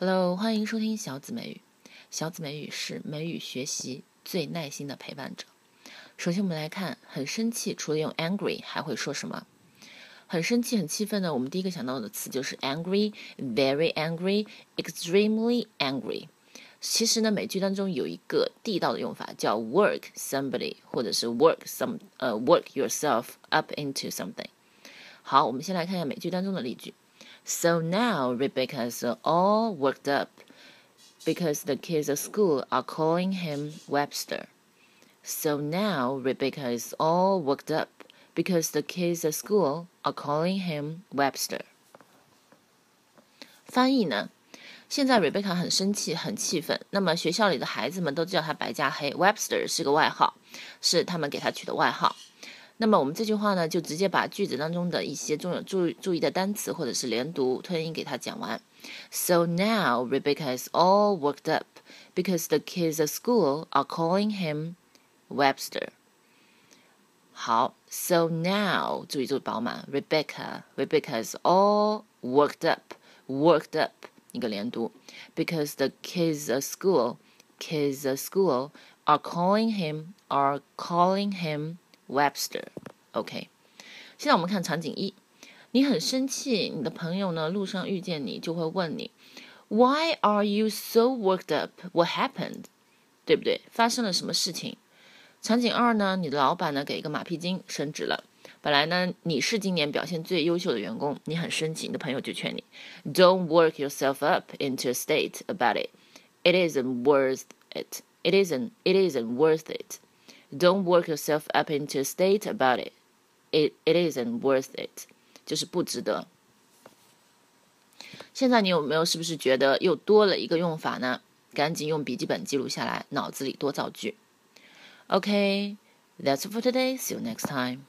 Hello，欢迎收听小紫美语。小紫美语是美语学习最耐心的陪伴者。首先，我们来看很生气，除了用 angry，还会说什么？很生气、很气愤呢？我们第一个想到的词就是 angry，very angry，extremely angry。其实呢，美剧当中有一个地道的用法叫 work somebody，或者是 work some，呃，work yourself up into something。好，我们先来看一下美剧当中的例句。So now Rebecca is all worked up because the kids at school are calling him Webster. So now Rebecca is all worked up because the kids at school are calling him Webster. 翻译呢？现在 Rebecca 很生气，很气愤。那么学校里的孩子们都叫他白加黑，Webster 是个外号，是他们给他取的外号。 那么我们这句话呢，就直接把句子当中的一些重有注注意的单词或者是连读、吞音给它讲完。So now Rebecca is all worked up because the kids at school are calling him Webster. 好，So now 注意注意饱满，Rebecca Rebecca is all worked up worked up 一个连读，because the kids at school kids at school are calling him are calling him OK，。现在我们看场景一，你很生气，你的朋友呢路上遇见你就会问你，Why are you so worked up？What happened？对不对？发生了什么事情？场景二呢，你的老板呢给一个马屁精升职了，本来呢你是今年表现最优秀的员工，你很生气，你的朋友就劝你，Don't work yourself up into a state about it. It isn't worth it. It isn't. It isn't worth it. Don't work yourself up into a state about it. It it isn't worth it. 就是不值得。现在你有没有是不是觉得又多了一个用法呢？赶紧用笔记本记录下来，脑子里多造句。Okay, that's for today. See you next time.